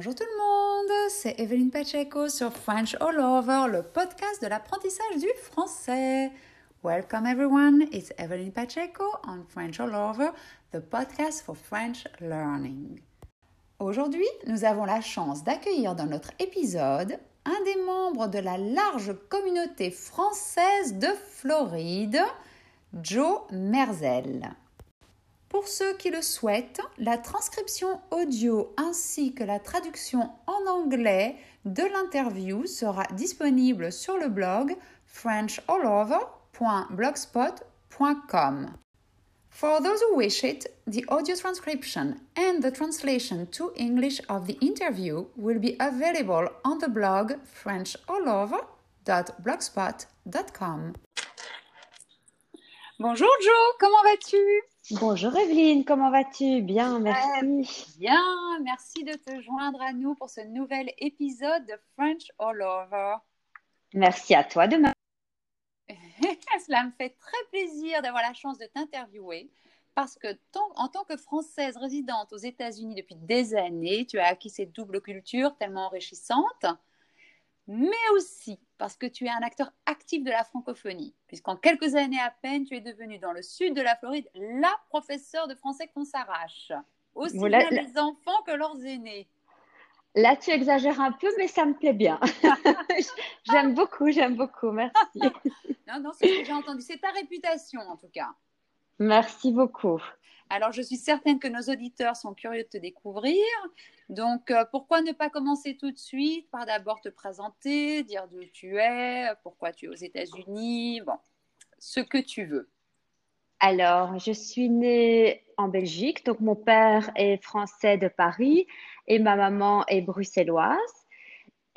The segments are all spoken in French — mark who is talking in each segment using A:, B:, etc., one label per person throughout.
A: Bonjour tout le monde, c'est Evelyn Pacheco sur French All Over, le podcast de l'apprentissage du français. Welcome everyone, it's Evelyn Pacheco on French All Over, the podcast for French learning. Aujourd'hui, nous avons la chance d'accueillir dans notre épisode un des membres de la large communauté française de Floride, Joe Merzel. Pour ceux qui le souhaitent, la transcription audio ainsi que la traduction en anglais de l'interview sera disponible sur le blog frenchallover.blogspot.com. For those who wish it, the audio transcription and the translation to English of the interview will be available on the blog frenchallover.blogspot.com. Bonjour Joe, comment vas-tu?
B: Bonjour Evelyne, comment vas-tu? Bien, merci.
A: bien, merci de te joindre à nous pour ce nouvel épisode de French All Over.
B: Merci à toi de.
A: Cela me fait très plaisir d'avoir la chance de t'interviewer parce que en tant que Française résidente aux États-Unis depuis des années, tu as acquis cette double culture tellement enrichissante mais aussi parce que tu es un acteur actif de la francophonie, puisqu'en quelques années à peine, tu es devenu dans le sud de la Floride la professeure de français qu'on s'arrache, aussi bien les enfants que leurs aînés.
B: Là, tu exagères un peu, mais ça me plaît bien. j'aime beaucoup, j'aime beaucoup, merci.
A: non, non, c'est ce que j'ai entendu. C'est ta réputation, en tout cas.
B: Merci beaucoup.
A: Alors, je suis certaine que nos auditeurs sont curieux de te découvrir. Donc, euh, pourquoi ne pas commencer tout de suite? Par d'abord te présenter, dire d'où tu es, pourquoi tu es aux États-Unis, bon, ce que tu veux.
B: Alors, je suis née en Belgique, donc mon père est français de Paris et ma maman est bruxelloise.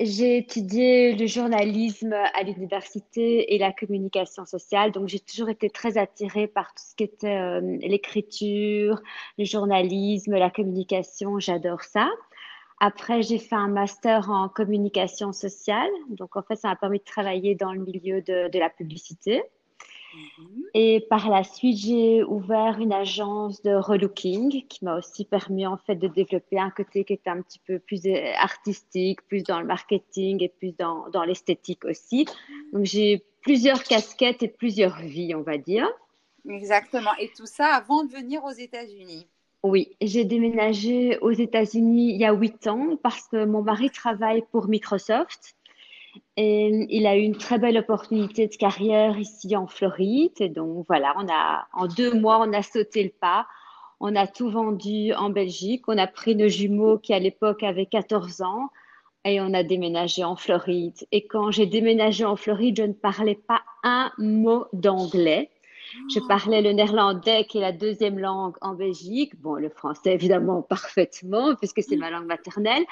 B: J'ai étudié le journalisme à l'université et la communication sociale, donc j'ai toujours été très attirée par tout ce qui était euh, l'écriture, le journalisme, la communication, j'adore ça. Après, j'ai fait un master en communication sociale, donc en fait, ça m'a permis de travailler dans le milieu de la publicité. Mhm. Et par la suite, j'ai ouvert une agence de relooking qui m'a aussi permis en fait de développer un côté qui était un petit peu plus euh, artistique, plus dans le marketing et plus dans, dans l'esthétique aussi. Donc j'ai plusieurs casquettes et plusieurs vies, on va dire.
A: Exactement. Et tout ça avant de venir aux États-Unis.
B: Oui, j'ai déménagé aux États-Unis il y a huit ans parce que mon mari travaille pour Microsoft. Et il a eu une très belle opportunité de carrière ici en Floride. Et donc voilà, on a, en deux mois, on a sauté le pas. On a tout vendu en Belgique. On a pris nos jumeaux qui à l'époque avaient 14 ans et on a déménagé en Floride. Et quand j'ai déménagé en Floride, je ne parlais pas un mot d'anglais. Je parlais le néerlandais, qui est la deuxième langue en Belgique. Bon, le français, évidemment, parfaitement, puisque c'est ma langue maternelle,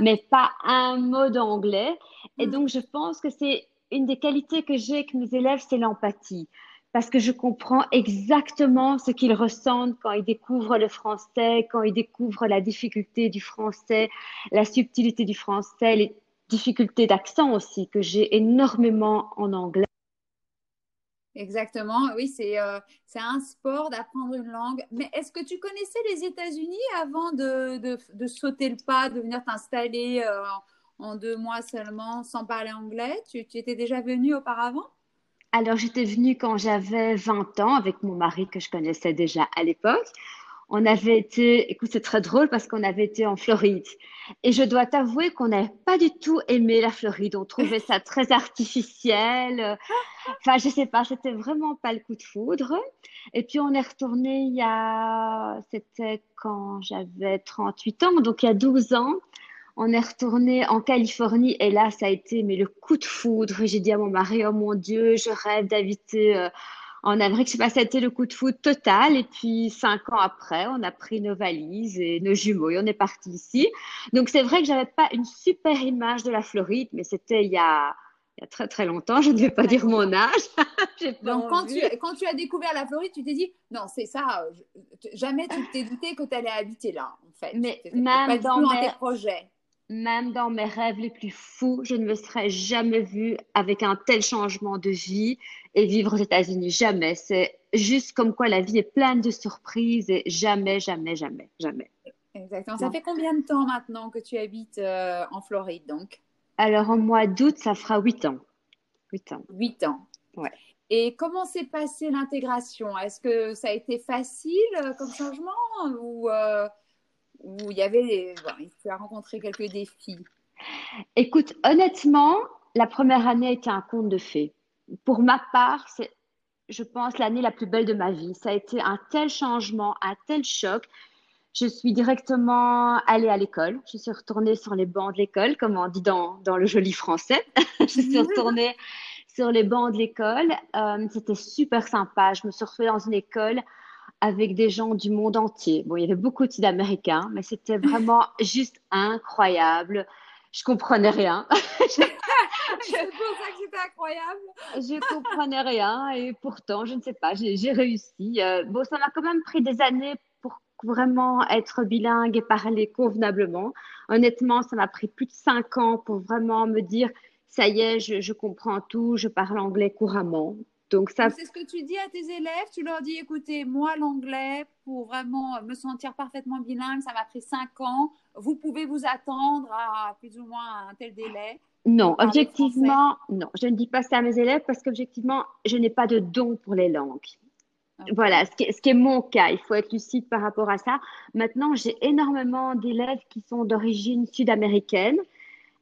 B: mais pas un mot d'anglais. Et donc, je pense que c'est une des qualités que j'ai avec mes élèves, c'est l'empathie. Parce que je comprends exactement ce qu'ils ressentent quand ils découvrent le français, quand ils découvrent la difficulté du français, la subtilité du français, les difficultés d'accent aussi, que j'ai énormément en anglais.
A: Exactement, oui, euh, c'est un sport d'apprendre une langue. Mais est-ce que tu connaissais les États-Unis avant de, de, de, sauter le pas, de venir t'installer euh, en deux mois seulement sans parler anglais? Tu, tu étais déjà venue auparavant?
B: Alors, j'étais venue quand j'avais 20 ans avec mon mari que je connaissais déjà à l'époque on avait été, écoute, c'est très drôle parce qu'on avait été en Floride. Et je dois t'avouer qu'on n'avait pas du tout aimé la Floride. On trouvait ça très artificiel. Enfin, je sais pas, c'était vraiment pas le coup de foudre. Et puis, on est retourné il y a, c'était quand j'avais 38 ans, donc il y a 12 ans. On est retourné en Californie et là, ça a été mais le coup de foudre. J'ai dit à mon mari, oh mon Dieu, je rêve d'habiter euh, en Amérique, je sais pas, ça a été le coup de foot total. Et puis, cinq ans après, on a pris nos valises et nos jumeaux et on est parti ici. Donc, c'est vrai que j'avais pas une super image de la Floride, mais c'était il y a, il y a très très longtemps, je ne vais pas dire mon âge.
A: Donc quand tu, quand tu, as découvert la Floride, tu t'es dit, non, c'est ça, jamais tu t'es douté que tu allais habiter là, en fait.
B: Mais même dans, dans mes projets. Même dans mes rêves les plus fous, je ne me serais jamais vue avec un tel changement de vie et vivre aux États-Unis. Jamais. C'est juste comme quoi la vie est pleine de surprises et jamais, jamais, jamais, jamais.
A: Exactement. Ça fait combien de temps maintenant que tu habites euh, en Floride, donc?
B: Alors, au mois d'août, ça fera huit ans.
A: Huit ans. Huit ans.
B: Ouais.
A: Et comment s'est passée l'intégration? Est-ce que ça a été facile euh, comme changement ou euh, il y avait tu as rencontré quelques défis
B: Écoute, honnêtement, la première année était un conte de fées. Pour ma part, c'est, je pense, l'année la plus belle de ma vie. Ça a été un tel changement, un tel choc. Je suis directement allée à l'école. Je suis retournée sur les bancs de l'école, comme on dit dans, dans le joli français. je suis retournée sur les bancs de l'école. Euh, c'était super sympa. Je me suis retrouvée dans une école avec des gens du monde entier. Bon, il y avait beaucoup de Sud-Américains, mais c'était vraiment juste incroyable. Je comprenais rien.
A: C'est pour ça que c'était incroyable.
B: Je comprenais rien et pourtant, je ne sais pas, j'ai réussi. Euh, bon, ça m'a quand même pris des années pour vraiment être bilingue et parler convenablement. Honnêtement, ça m'a pris plus de cinq ans pour vraiment me dire, ça y est, je, je comprends tout, je parle anglais couramment. Donc ça.
A: C'est ce que tu dis à tes élèves. Tu leur dis, écoutez, moi l'anglais pour vraiment me sentir parfaitement bilingue, ça m'a pris cinq ans. Vous pouvez vous attendre à plus ou moins un tel délai.
B: Non, objectivement, non. Je ne dis pas ça à mes élèves parce qu'objectivement, je n'ai pas de don pour les langues. Voilà, ce qui, est, ce qui, est, mon cas. Il faut être lucide par rapport à ça. Maintenant, j'ai énormément d'élèves qui sont d'origine sud-américaine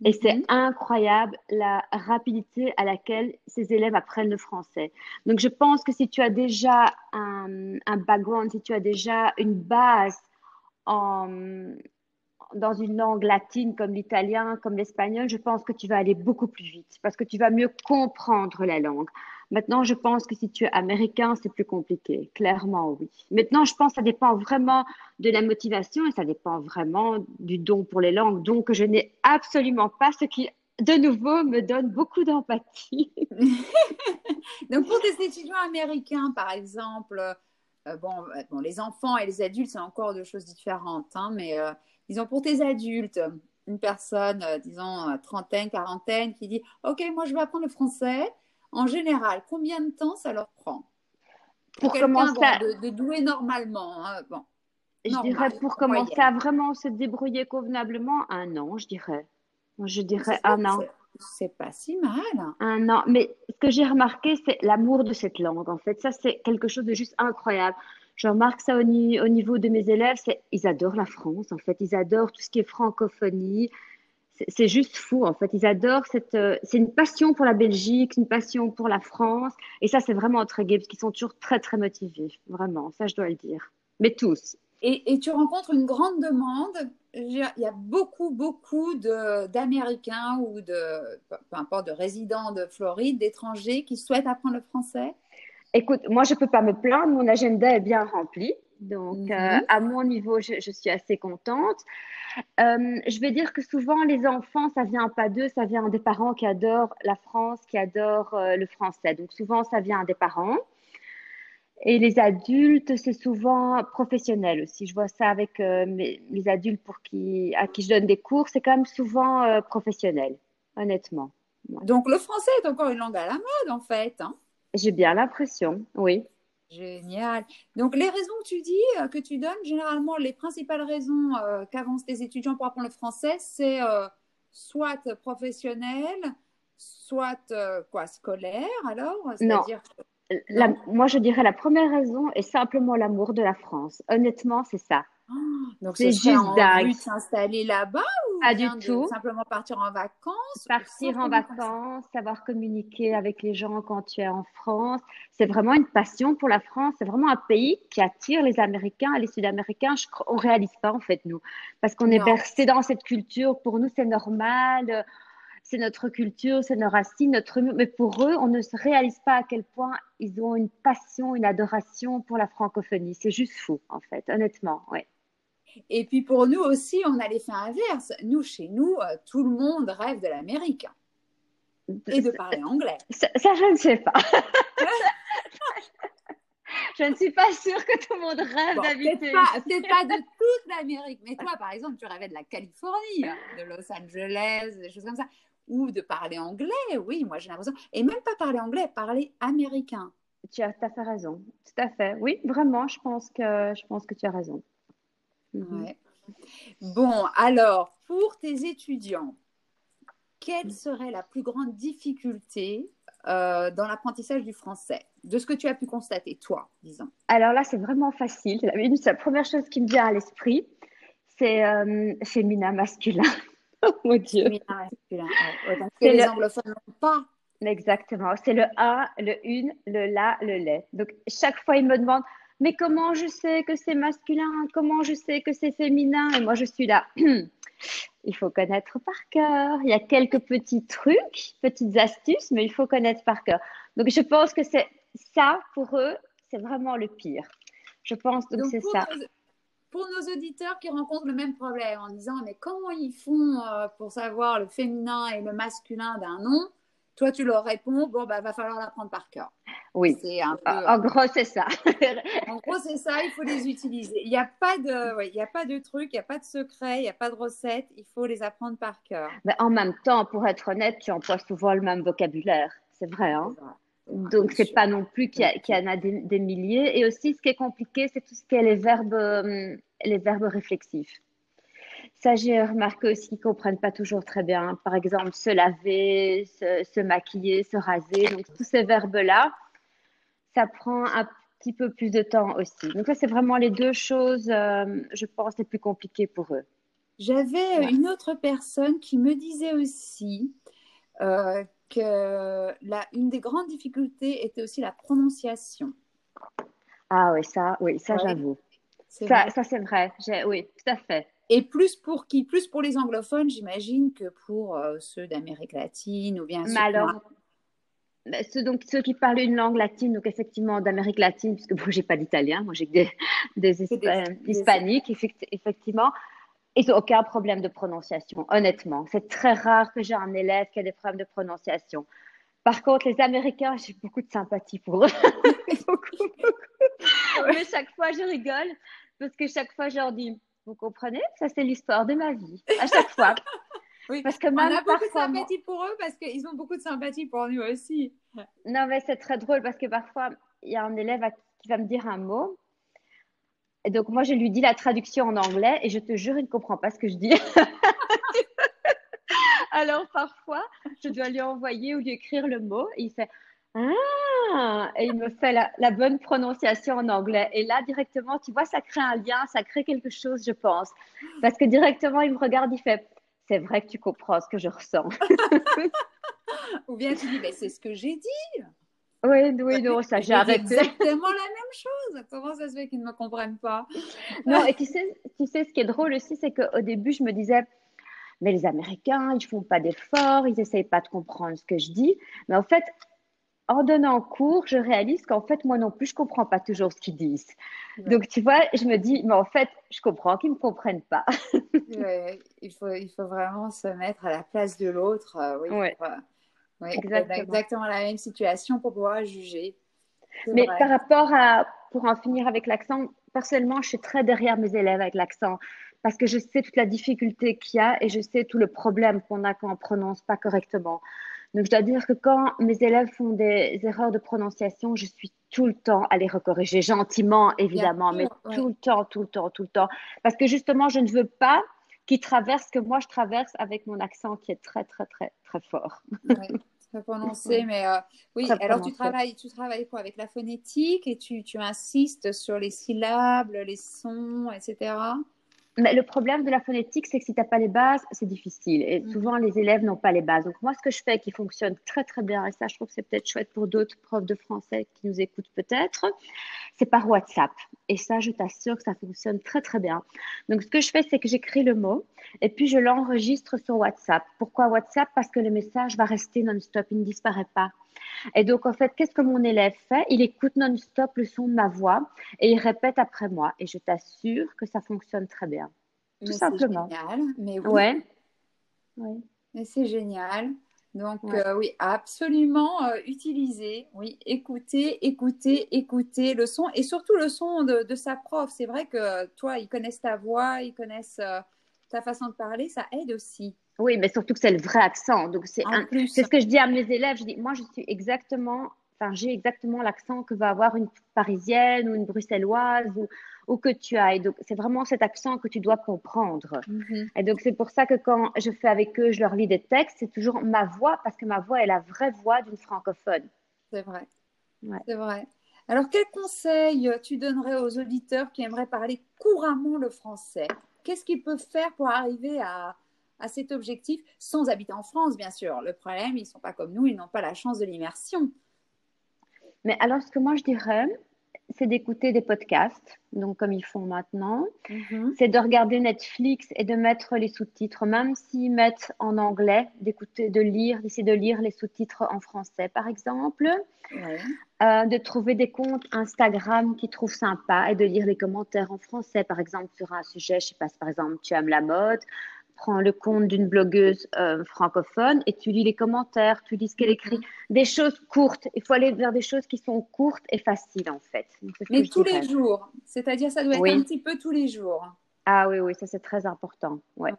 B: et c'est mhm. incroyable la rapidité à laquelle ces élèves apprennent le français. Donc, je pense que si tu as déjà un, un background, si tu as déjà une base en, dans une langue latine comme l'italien, comme l'espagnol, je pense que tu vas aller beaucoup plus vite parce que tu vas mieux comprendre la langue. Maintenant, je pense que si tu es américain, c'est plus compliqué. Clairement, oui. Maintenant, je pense que ça dépend vraiment de la motivation et ça dépend vraiment du don pour les langues. Donc, je n'ai absolument pas ce qui, de nouveau, me donne beaucoup d'empathie.
A: Donc, pour des étudiants américains, par exemple, euh, bon, euh, bon, les enfants et les adultes, c'est encore deux choses différentes, hein, mais euh, disons pour tes adultes, une personne, disons, trentaine, quarantaine, qui dit Ok, moi je vais apprendre le français en général, combien de temps ça leur prend
B: Pour commencer
A: de, douer normalement. Hein, bon,
B: je dirais pour commencer à vraiment se débrouiller convenablement, un an, je dirais. Je dirais un an.
A: C'est pas si mal.
B: Un an. Mais ce que j'ai remarqué, c'est l'amour de cette langue. En fait, ça, c'est quelque chose de juste incroyable. Je remarque ça au, au niveau de mes élèves. C'est, ils adorent la France. En fait, ils adorent tout ce qui est francophonie c'est juste fou en fait. Ils adorent cette. Euh, c'est une passion pour la Belgique, une passion pour la France, et ça c'est vraiment très gai parce qu'ils sont toujours très très motivés, vraiment. Ça je dois le dire. Mais tous.
A: Et, tu rencontres une grande demande. Il y a beaucoup beaucoup d'Américains ou de peu importe de résidents de Floride, d'étrangers qui souhaitent apprendre le français?
B: Écoute, moi je peux pas me plaindre. Mon agenda est bien rempli. Donc, euh, mhm. à mon niveau, je, suis assez contente. Euh, je vais dire que souvent, les enfants, ça vient pas d'eux, ça vient des parents qui adorent la France, qui adorent euh, le français. Donc, souvent, ça vient des parents. Et les adultes, c'est souvent professionnel aussi. Je vois ça avec mes, les adultes pour qui, à qui je donne des cours, c'est quand même souvent professionnel, honnêtement.
A: Donc, le français est encore une langue à la mode, en fait. Hein.
B: J'ai bien l'impression, oui.
A: Génial. Donc, les raisons que tu dis, euh, que tu donnes, généralement, les principales raisons euh, qu'avancent les étudiants pour apprendre le français, c'est euh, soit professionnel, soit quoi, scolaire, alors?
B: Non. moi, je dirais la première raison est simplement l'amour de la France. Honnêtement, c'est ça.
A: Donc c'est juste dingue. s'installer là-bas ou
B: pas du tout.
A: Simplement partir en vacances.
B: Partir en vacances, savoir communiquer avec les gens quand tu es en France. C'est vraiment une passion pour la France. C'est vraiment un pays qui attire les Américains et les Sud-Américains. On réalise pas en fait nous, parce qu'on est bercé dans cette culture. Pour nous, c'est normal. C'est notre culture, c'est nos racines, notre mais pour eux, on ne se réalise pas à quel point ils ont une passion, une adoration pour la francophonie. C'est juste fou, en fait, honnêtement, ouais.
A: Et puis pour nous aussi, on a l'effet inverse. Nous, chez nous, euh, tout le monde rêve de l'Amérique et de parler anglais.
B: Ça, je ne sais pas. je ne suis pas sûre que tout le monde rêve d'habiter.
A: Peut-être pas, de toute l'Amérique, mais toi, par exemple, tu rêvais de la Californie, de Los Angeles, des choses comme ça, ou de parler anglais. Oui, moi j'ai l'impression. Et même pas parler anglais, parler américain.
B: Tu as tout à fait raison. Tout à fait. Oui, vraiment, je pense que, je pense que tu as raison.
A: Mhm. Bon, alors, pour tes étudiants, quelle serait la plus grande difficulté euh, dans l'apprentissage du français, de ce que tu as pu constater, toi, disons
B: Alors là, c'est vraiment facile. La, première chose qui me vient à l'esprit, c'est euh, féminin masculin. oh mon Dieu. Féminin masculin.
A: les le... anglophones n'ont pas.
B: Exactement. C'est le a, le une, le la, le les. Donc, chaque fois, ils me demandent Mais comment je sais que c'est masculin? Comment je sais que c'est féminin? Et moi, je suis là. il faut connaître par cœur. Il y a quelques petits trucs, petites astuces, mais il faut connaître par cœur. Donc, je pense que c'est ça, pour eux, c'est vraiment le pire. Je pense que c'est ça.
A: pour nos auditeurs qui rencontrent le même problème en disant, mais comment ils font euh, pour savoir le féminin et le masculin d'un nom? Toi, tu leur réponds, bon, bah, va falloir l'apprendre par cœur.
B: Oui. En gros, c'est ça.
A: en gros, c'est ça, il faut les utiliser. Il n'y a pas de, il y a pas de truc, il n'y a pas de secret, il n'y a pas de recette, il faut les apprendre par cœur.
B: Mais en même temps, pour être honnête, tu emploies souvent le même vocabulaire. C'est vrai, hein? Donc, c'est pas non plus qu'il y, en a des, milliers. Et aussi, ce qui est compliqué, c'est tout ce qui est les verbes, euh, les verbes réflexifs. Ça, j'ai remarqué aussi qu'ils ne comprennent pas toujours très bien. Par exemple, se laver, se, maquiller, se raser. Donc, tous ces verbes-là, ça prend un petit peu plus de temps aussi. Donc, ça, c'est vraiment les deux choses, euh, je pense, les plus compliquées pour eux.
A: J'avais une autre personne qui me disait aussi euh, que la, une des grandes difficultés était aussi la prononciation.
B: Ah oui, ça, oui, ça j'avoue. Ça, ça c'est vrai. Oui, tout à fait.
A: Et plus pour qui? Plus pour les anglophones, j'imagine, que pour euh, ceux d'Amérique latine ou bien
B: Mais alors, bah, ceux, donc, ceux qui parlent une langue latine, donc effectivement d'Amérique latine, puisque bon, j'ai pas d'italien, moi j'ai que des, des, hispaniques, effectivement, ils n'ont aucun problème de prononciation, honnêtement. C'est très rare que j'ai un élève qui a des problèmes de prononciation. Par contre, les Américains, j'ai beaucoup de sympathie pour eux. beaucoup, beaucoup. Mais chaque fois, je rigole parce que chaque fois, je leur dis vous comprenez? Ça, c'est l'histoire de ma vie, à chaque fois.
A: oui, parce que on a beaucoup de sympathie pour eux parce qu'ils ont beaucoup de sympathie pour nous aussi.
B: Non, mais c'est très drôle parce que parfois, il y a un élève qui va me dire un mot. Et donc, moi, je lui dis la traduction en anglais et je te jure, il ne comprend pas ce que je dis. Alors, parfois, je dois lui envoyer ou lui écrire le mot et il fait ah, et il me fait la, bonne prononciation en anglais. Et là, directement, tu vois, ça crée un lien, ça crée quelque chose, je pense. Parce que directement, il me regarde, il fait C'est vrai que tu comprends ce que je ressens.
A: Ou bien tu dis Mais c'est ce que j'ai dit.
B: Oui, oui, non, ça, j'ai arrêté.
A: exactement la même chose. Comment ça se fait qu'ils ne me comprennent pas?
B: Non, et tu sais, tu sais, ce qui est drôle aussi, c'est qu'au début, je me disais mais les Américains, ils font pas d'efforts, ils essayent pas de comprendre ce que je dis. Mais en fait, en donnant cours, je réalise qu'en fait, moi non plus, je comprends pas toujours ce qu'ils disent. Donc, tu vois, je me dis, mais en fait, je comprends qu'ils ne me comprennent pas.
A: il, faut, il faut vraiment se mettre à la place de l'autre. Euh, oui, euh, exactement. exactement la même situation pour pouvoir juger.
B: Mais par rapport à, pour en finir avec l'accent, personnellement, je suis très derrière mes élèves avec l'accent parce que je sais toute la difficulté qu'il y a et je sais tout le problème qu'on a quand on prononce pas correctement. Donc, je dois dire que quand mes élèves font des erreurs de prononciation, je suis tout le temps à les recorriger, gentiment, évidemment, mais tout le temps, tout le temps, tout le temps. Parce que justement, je ne veux pas qu'ils traversent ce que moi je traverse avec mon accent qui est très, très, très, très fort.
A: Oui, très prononcé, mais euh, oui, alors tu travailles, tu travailles quoi avec la phonétique et tu, tu insistes sur les syllabes, les sons, etc.
B: Mais le problème de la phonétique, c'est que si tu n'as pas les bases, c'est difficile. Et mm. souvent, les élèves n'ont pas les bases. Donc, moi, ce que je fais qui fonctionne très, très bien, et ça, je trouve que c'est peut-être chouette pour d'autres profs de français qui nous écoutent peut-être, c'est par WhatsApp. Et ça, je t'assure que ça fonctionne très, très bien. Donc, ce que je fais, c'est que j'écris le mot et puis je l'enregistre sur WhatsApp. Pourquoi WhatsApp? Parce que le message va rester non-stop, il ne disparaît pas. Et donc, en fait, qu'est-ce que mon élève fait? Il écoute non-stop le son de ma voix et il répète après moi. Et je t'assure que ça fonctionne très bien. Tout simplement.
A: Génial. Mais oui. Ouais. Mais c'est génial. Donc, euh, oui, absolument euh, utiliser, oui, écouter, écouter, écouter le son et surtout le son de, sa prof. C'est vrai que toi, ils connaissent ta voix, ils connaissent euh, ta façon de parler, ça aide aussi.
B: Oui, mais surtout que c'est le vrai accent. Donc, c'est ce que je dis à mes élèves. Je dis, moi, je suis exactement Enfin, j'ai exactement l'accent que va avoir une Parisienne ou une Bruxelloise ou, ou que tu as. Et donc, c'est vraiment cet accent que tu dois comprendre.
A: Mhm.
B: Et donc, c'est pour ça que quand je fais avec eux, je leur lis des textes, c'est toujours ma voix, parce que ma voix est la vraie voix d'une francophone.
A: C'est vrai.
B: Ouais.
A: C'est vrai. Alors, quel conseil tu donnerais aux auditeurs qui aimeraient parler couramment le français? Qu'est-ce qu'ils peuvent faire pour arriver à, à cet objectif sans habiter en France, bien sûr Le problème, ils ne sont pas comme nous, ils n'ont pas la chance de l'immersion.
B: Mais alors, ce que moi je dirais, c'est d'écouter des podcasts, donc comme ils font maintenant.
A: Mhm.
B: C'est de regarder Netflix et de mettre les sous-titres, même s'ils mettent en anglais, d'écouter, de lire, d'essayer de lire les sous-titres en français, par exemple.
A: Ouais.
B: Euh, de trouver des comptes Instagram qui trouvent sympa et de lire les commentaires en français, par exemple, sur un sujet, je sais pas, par exemple, tu aimes la mode, prends le compte d'une blogueuse euh, francophone et tu lis les commentaires, tu lis ce qu'elle écrit. Des choses courtes. Il faut aller vers des choses qui sont courtes et faciles, en fait. Donc,
A: Mais tous les jours, c'est-à-dire ça doit être
B: Oui.
A: un petit peu tous les jours.
B: Ah oui, oui, ça c'est très important. Ouais.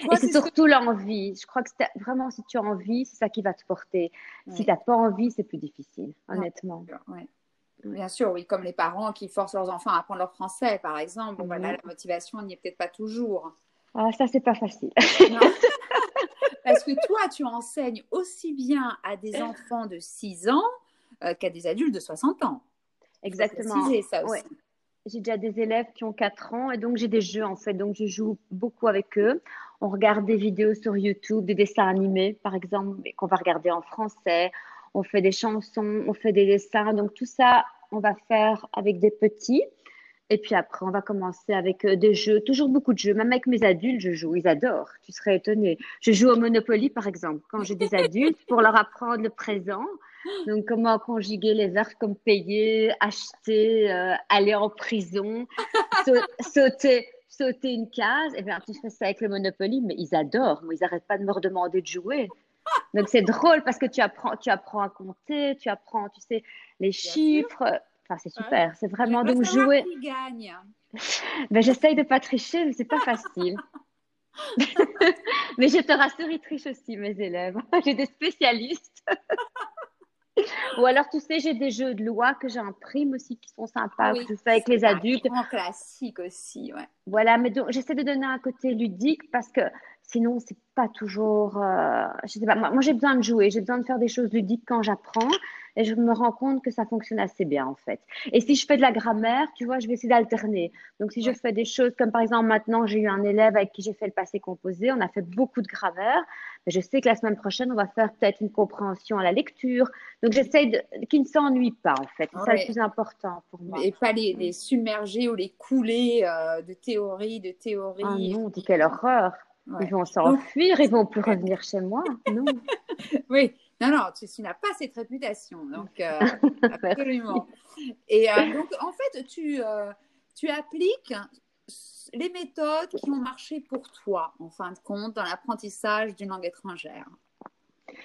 A: Toi,
B: et c'est
A: que-
B: surtout l'envie. Je crois que c'est vraiment si tu as envie, c'est ça qui va te porter. Si tu n'as pas envie, c'est plus difficile, honnêtement.
A: Ouais. Bien sûr, oui, comme les parents qui forcent leurs enfants à apprendre leur français, par exemple. Bon,
B: Mhm.
A: voilà, la motivation n'y est peut-être pas toujours.
B: Ah, ça, c'est pas facile.
A: Non. Parce que toi, tu enseignes aussi bien à des enfants de 6 ans euh, qu'à des adultes de 60 ans.
B: Exactement. Ouais. J'ai déjà des élèves qui ont 4 ans et donc j'ai des jeux en fait. Donc je joue beaucoup avec eux. On regarde des vidéos sur YouTube, des dessins animés par exemple, qu'on va regarder en français. On fait des chansons, on fait des dessins. Donc tout ça, on va faire avec des petits. Et puis après, on va commencer avec euh, des jeux, toujours beaucoup de jeux. Même avec mes adultes, je joue. Ils adorent. Tu serais étonné. Je joue au Monopoly, par exemple, quand j'ai des adultes, pour leur apprendre le présent. Donc, comment conjuguer les verbes comme payer, acheter, euh, aller en prison, sau- sauter, sauter une case. Et bien, tu fais ça avec le Monopoly, mais ils adorent. Ils n'arrêtent pas de me redemander de jouer. Donc, c'est drôle parce que tu apprends, tu apprends à compter, tu apprends, tu sais, les chiffres. Enfin, c'est super. C'est vraiment donc jouer.
A: qui gagne.
B: Ben, j'essaye de pas tricher, mais c'est pas facile. mais je te rassure, ils trichent aussi, mes élèves. J'ai des spécialistes. Ou alors, tu sais, j'ai des jeux de loi que j'imprime aussi qui sont sympas,
A: Oui,
B: que je fais avec les adultes.
A: grand classique aussi, ouais.
B: Voilà, mais donc j'essaie de donner un côté ludique parce que sinon, c'est pas toujours. euh, je sais pas, moi, moi j'ai besoin de jouer, j'ai besoin de faire des choses ludiques quand j'apprends et je me rends compte que ça fonctionne assez bien en fait. Et si je fais de la grammaire, tu vois, je vais essayer d'alterner. Donc si je fais des choses comme par exemple maintenant, j'ai eu un élève avec qui j'ai fait le passé composé, on a fait beaucoup de grammaire, mais je sais que la semaine prochaine, on va faire peut-être une compréhension à la lecture. Donc j'essaie de qu'il ne s'ennuie pas en fait. C'est ça le plus important pour moi.
A: Et pas les, les submerger ou les couler euh, de théorie, de théorie.
B: Ah non, dis quelle horreur.
A: Ouais.
B: Ils vont s'enfuir, ils vont plus revenir chez moi. Non.
A: Oui, non, non, tu, tu n'as pas cette réputation, donc euh, absolument. Et euh, donc, en fait, tu, euh, tu appliques les méthodes qui ont marché pour toi, en fin de compte, dans l'apprentissage d'une langue étrangère.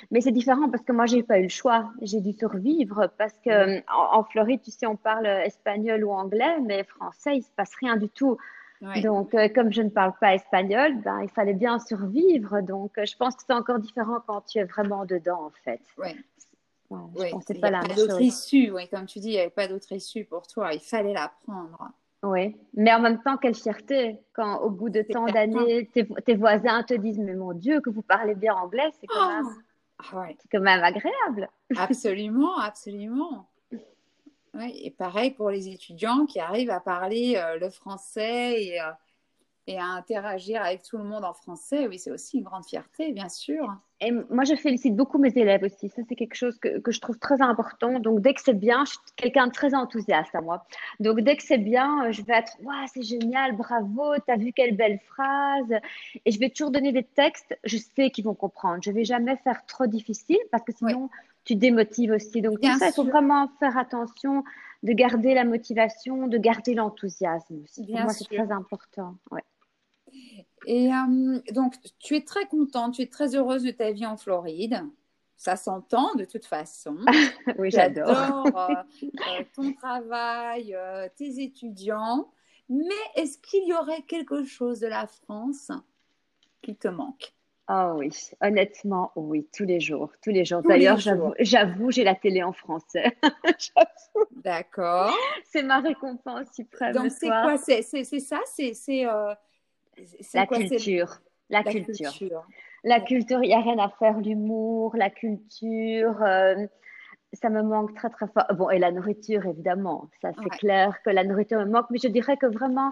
B: Mais c'est différent parce que moi, j'ai pas eu le choix. J'ai dû survivre parce que en, en Floride, tu sais, on parle espagnol ou anglais, mais français, il se passe rien du tout. Donc, euh, comme je ne parle pas espagnol, ben, il fallait bien survivre. Donc, euh, je pense que c'est encore différent quand tu es vraiment dedans, en fait.
A: Ouais.
B: Ouais, je
A: Ouais,
B: pense que
A: il n'y
B: pas
A: a pas d'autre issue, oui, comme tu dis, il n'y avait pas d'autre issue pour toi, il fallait l'apprendre.
B: Oui, mais en même temps, quelle fierté quand au bout de tant d'années, tes, tes voisins te disent, mais mon Dieu, que vous parlez bien anglais, c'est quand,
A: Oh
B: même,
A: Ah ouais.
B: c'est quand même agréable.
A: Absolument, absolument. Oui, et pareil pour les étudiants qui arrivent à parler euh, le français et, euh, et à interagir avec tout le monde en français. Oui, c'est aussi une grande fierté, bien sûr.
B: Et moi, je félicite beaucoup mes élèves aussi. Ça, c'est quelque chose que, que je trouve très important. Donc, dès que c'est bien, je suis quelqu'un de très enthousiaste à moi. Donc, dès que c'est bien, euh, je vais être, waouh, c'est génial, bravo, t'as vu quelle belle phrase. Et je vais toujours donner des textes, je sais qu'ils vont comprendre. Je vais jamais faire trop difficile parce que sinon, tu démotives aussi. Donc,
A: Bien
B: tout ça, il faut vraiment faire attention de garder la motivation, de garder l'enthousiasme aussi. Pour moi, c'est très important. Ouais.
A: Et euh, donc, tu es très contente, tu es très heureuse de ta vie en Floride. Ça s'entend de toute façon.
B: Oui, j'adore.
A: euh, euh, ton travail, tes étudiants. Mais est-ce qu'il y aurait quelque chose de la France qui te manque?
B: Oh oui, honnêtement, oui, tous les jours, tous les jours. D'ailleurs, j'avoue, j'ai la télé en français.
A: D'accord.
B: C'est ma récompense suprême.
A: Donc, c'est quoi? C'est ça? C'est
B: euh, la, culture. La, culture. La culture, il n'y a rien à faire. L'humour, la culture. Euh, ça me manque très très fort. Bon, et la nourriture, évidemment. Ça, c'est clair que la nourriture me manque. Mais je dirais que vraiment,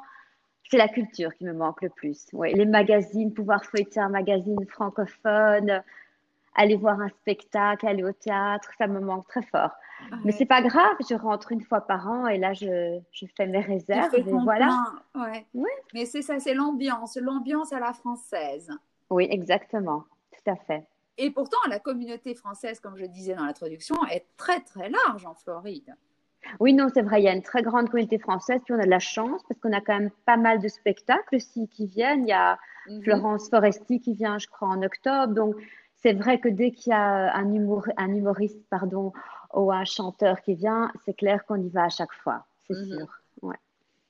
B: c'est la culture qui me manque le plus. Ouais, les magazines, pouvoir feuilleter un magazine francophone, aller voir un spectacle, aller au théâtre, ça me manque très fort. Mais Mais c'est pas grave, je rentre une fois par an et là je, je fais mes réserves et voilà.
A: Ouais. Oui. Mais c'est ça, c'est l'ambiance, l'ambiance à la française.
B: Oui, exactement, tout à fait.
A: Et pourtant, la communauté française, comme je disais dans l'introduction, est très très large en Floride.
B: Oui, non, c'est vrai, il y a une très grande communauté française, puis on a de la chance parce qu'on a quand même pas mal de spectacles aussi qui viennent. Il y a mhm. Florence Foresti qui vient, je crois, en octobre. Donc, c'est vrai que dès qu'il y a un, un humoriste pardon, ou un chanteur qui vient, c'est clair qu'on y va à chaque fois, c'est mhm. sûr. Ouais.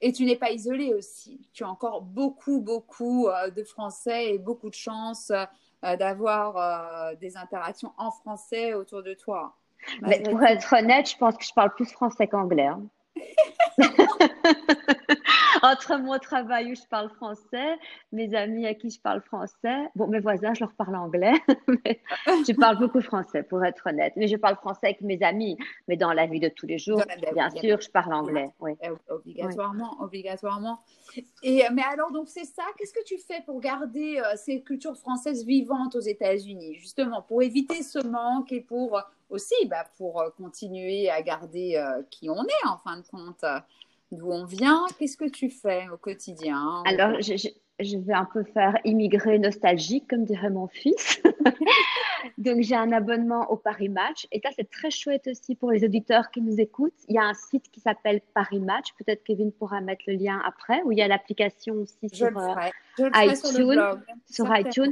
A: Et tu n'es pas isolée aussi. Tu as encore beaucoup, beaucoup euh, de Français et beaucoup de chance euh, d'avoir euh, des interactions en français autour de toi.
B: Mais pour être honnête, je pense que je parle plus français qu'anglais. Hein. Entre mon travail où je parle français, mes amis à qui je parle français, bon, mes voisins, je leur parle anglais, mais je parle beaucoup français, pour être honnête. Mais je parle français avec mes amis, mais dans la vie de tous les jours, bien sûr, je parle anglais. Oui.
A: Obligatoirement, obligatoirement. Et, mais alors, donc, c'est ça. Qu'est-ce que tu fais pour garder euh, ces cultures françaises vivantes aux États-Unis, justement, pour éviter ce manque et pour aussi bah, pour euh, continuer à garder euh, qui on est en fin de compte, euh, d'où on vient. Qu'est-ce que tu fais au quotidien
B: Alors, je, je, vais un peu faire immigrer nostalgique, comme dirait mon fils. Donc, j'ai un abonnement au Paris Match. Et ça, c'est très chouette aussi pour les auditeurs qui nous écoutent. Il y a un site qui s'appelle Paris Match. Peut-être Kevin pourra mettre le lien après, où il y a l'application aussi sur, iTunes, sur iTunes.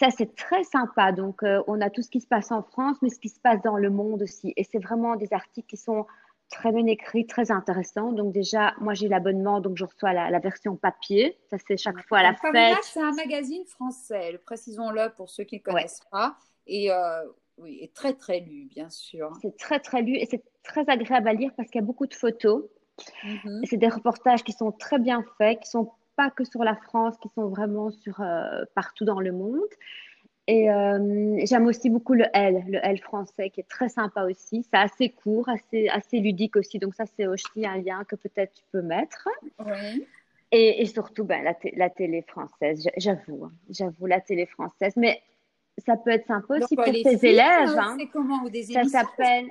B: Ça, c'est très sympa. Donc, euh, on a tout ce qui se passe en France, mais ce qui se passe dans le monde aussi. Et c'est vraiment des articles qui sont très bien écrits, très intéressants. Donc, déjà, moi, j'ai l'abonnement, donc je reçois la, version papier. Ça, c'est chaque fois à la fête.
A: C'est un magazine français, précisons-le pour ceux qui ne connaissent pas. Et euh, oui, est très, très lu, bien sûr.
B: C'est très, très lu et c'est très agréable à lire parce qu'il y a beaucoup de photos. Mm-hmm. C'est des reportages qui sont très bien faits, qui sont pas que sur la France, qui sont vraiment sur euh, partout dans le monde. Et euh, j'aime aussi beaucoup le L, le L français, qui est très sympa aussi. C'est assez court, assez, assez ludique aussi. Donc ça, c'est aussi un lien que peut-être tu peux mettre. Oui. Et, et, surtout, ben, la, la télé française, j'avoue, hein. j'avoue, la télé française. Mais ça peut être sympa aussi pour tes élèves. Hein.
A: C'est comment ou des
B: Ça s'appelle,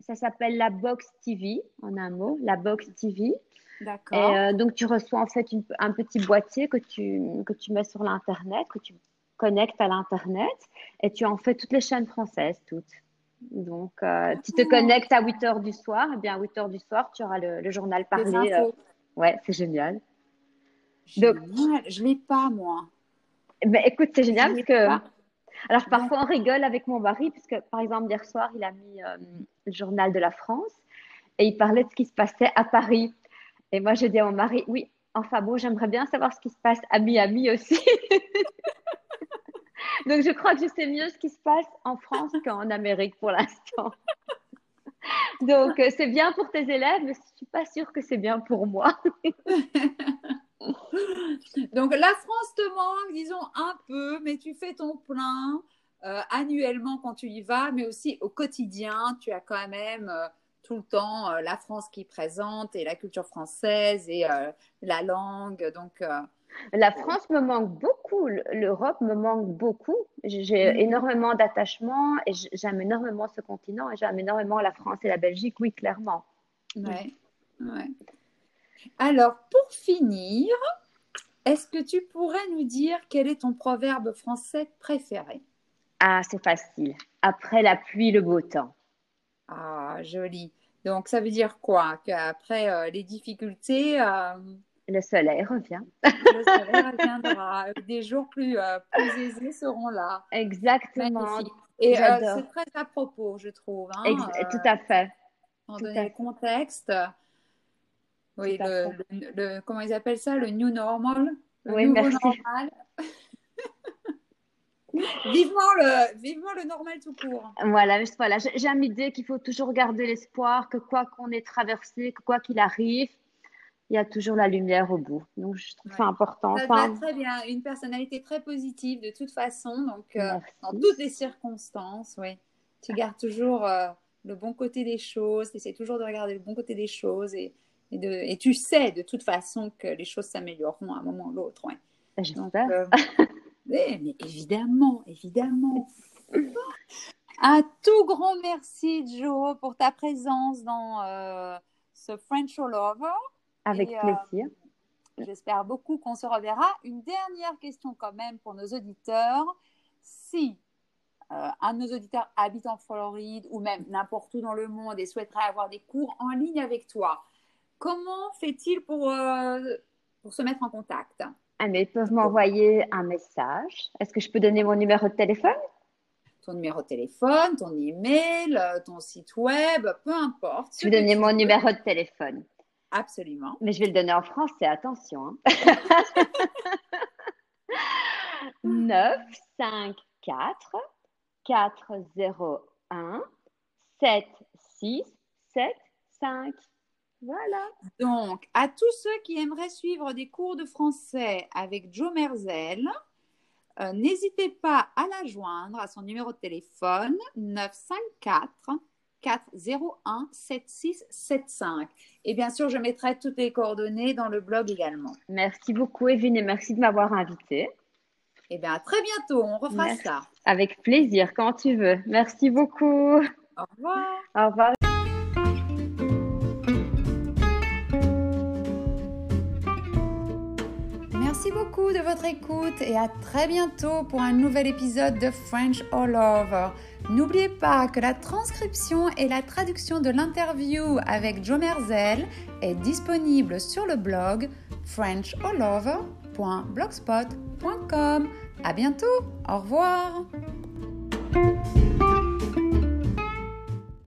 B: ça s'appelle la Box TV, en un mot, la Box TV.
A: D'accord.
B: Euh, donc, tu reçois en fait un petit boîtier que tu, que tu mets sur l'Internet, que tu connectes à l'Internet et tu en fais toutes les chaînes françaises, toutes. Donc, euh, tu te connectes à 8 heures du soir, et eh bien à 8 heures du soir, tu auras le, journal parlé. Euh, ouais, c'est génial.
A: Donc, je ne l'ai pas, moi.
B: Ben, écoute, c'est génial parce que. Alors, parfois, on rigole avec mon mari, puisque, par exemple, hier soir, il a mis le journal de la France et il parlait de ce qui se passait à Paris. Et moi, je dis à mon mari, oui, enfin bon, j'aimerais bien savoir ce qui se passe à Miami aussi. Donc, je crois que je sais mieux ce qui se passe en France qu'en Amérique pour l'instant. Donc, euh, c'est bien pour tes élèves, mais je ne suis pas sûre que c'est bien pour moi.
A: Donc, la France te manque, disons, un peu, mais tu fais ton plein euh, annuellement quand tu y vas, mais aussi au quotidien, tu as quand même euh, tout le temps la France qui présente et la culture française et la langue. Donc,
B: la France me manque beaucoup, l'Europe me manque beaucoup. J'ai mhm. énormément d'attachement et j'aime énormément ce continent et j'aime énormément la France et la Belgique, oui, clairement.
A: Ouais, ouais. Alors, pour finir, est-ce que tu pourrais nous dire quel est ton proverbe français préféré?
B: Ah, c'est facile. Après la pluie, le beau temps.
A: Ah, joli. Donc, ça veut dire quoi? Qu'après euh, les difficultés. Euh,
B: le soleil revient.
A: le soleil reviendra. Des jours plus, euh, plus aisés seront là.
B: Exactement.
A: Et c'est très à propos, je trouve. Hein,
B: tout à fait.
A: Donner le contexte. Oui, le, comment ils appellent ça Le new normal
B: Oui, merci.
A: vivement, le, vivement le normal tout court.
B: Voilà, voilà. j'aime l'idée qu'il faut toujours garder l'espoir que quoi qu'on ait traversé, que quoi qu'il arrive, il y a toujours la lumière au bout. Donc, je trouve ça important.
A: Ça très bien. Une personnalité très positive de toute façon. Donc, euh, dans toutes les circonstances, oui. Tu gardes toujours euh, le bon côté des choses. Tu essaies toujours de regarder le bon côté des choses. Et, et, de, et tu sais de toute façon que les choses s'amélioreront à un moment ou l'autre. Ouais.
B: J'espère. Euh,
A: mais évidemment, évidemment. Un tout grand merci, Joe, pour ta présence dans ce French All Over.
B: Avec euh, plaisir.
A: J'espère beaucoup qu'on se reverra. Une dernière question quand même pour nos auditeurs. Si euh, un de nos auditeurs habite en Floride ou même n'importe où dans le monde et souhaiterait avoir des cours en ligne avec toi, comment fait-il pour, euh, pour se mettre en contact?
B: Ah, mais Ils peuvent m'envoyer un message. Est-ce que je peux donner mon numéro de téléphone?
A: Ton numéro de téléphone, ton email, ton site web, peu importe.
B: Je vais donner mon numéro de téléphone.
A: Absolument.
B: Mais je vais le donner en français, attention. 9, 5, 4, 4, 0, 1, 7, 6, 7, 5. Voilà.
A: Donc, à tous ceux qui aimeraient suivre des cours de français avec Joe Merzel, euh, n'hésitez pas à la joindre à son numéro de téléphone 954 401 7675. Et bien sûr, je mettrai toutes les coordonnées dans le blog également.
B: Merci beaucoup, Evelyne, et merci de m'avoir invitée.
A: Et bien, à très bientôt. On refera ça.
B: Avec plaisir, quand tu veux. Merci beaucoup.
A: Au revoir.
B: Au revoir.
A: Beaucoup de votre écoute et à très bientôt pour un nouvel épisode de French All Over. N'oubliez pas que la transcription et la traduction de l'interview avec Joe Merzel est disponible sur le blog frenchallover.blogspot.com. À bientôt, au revoir.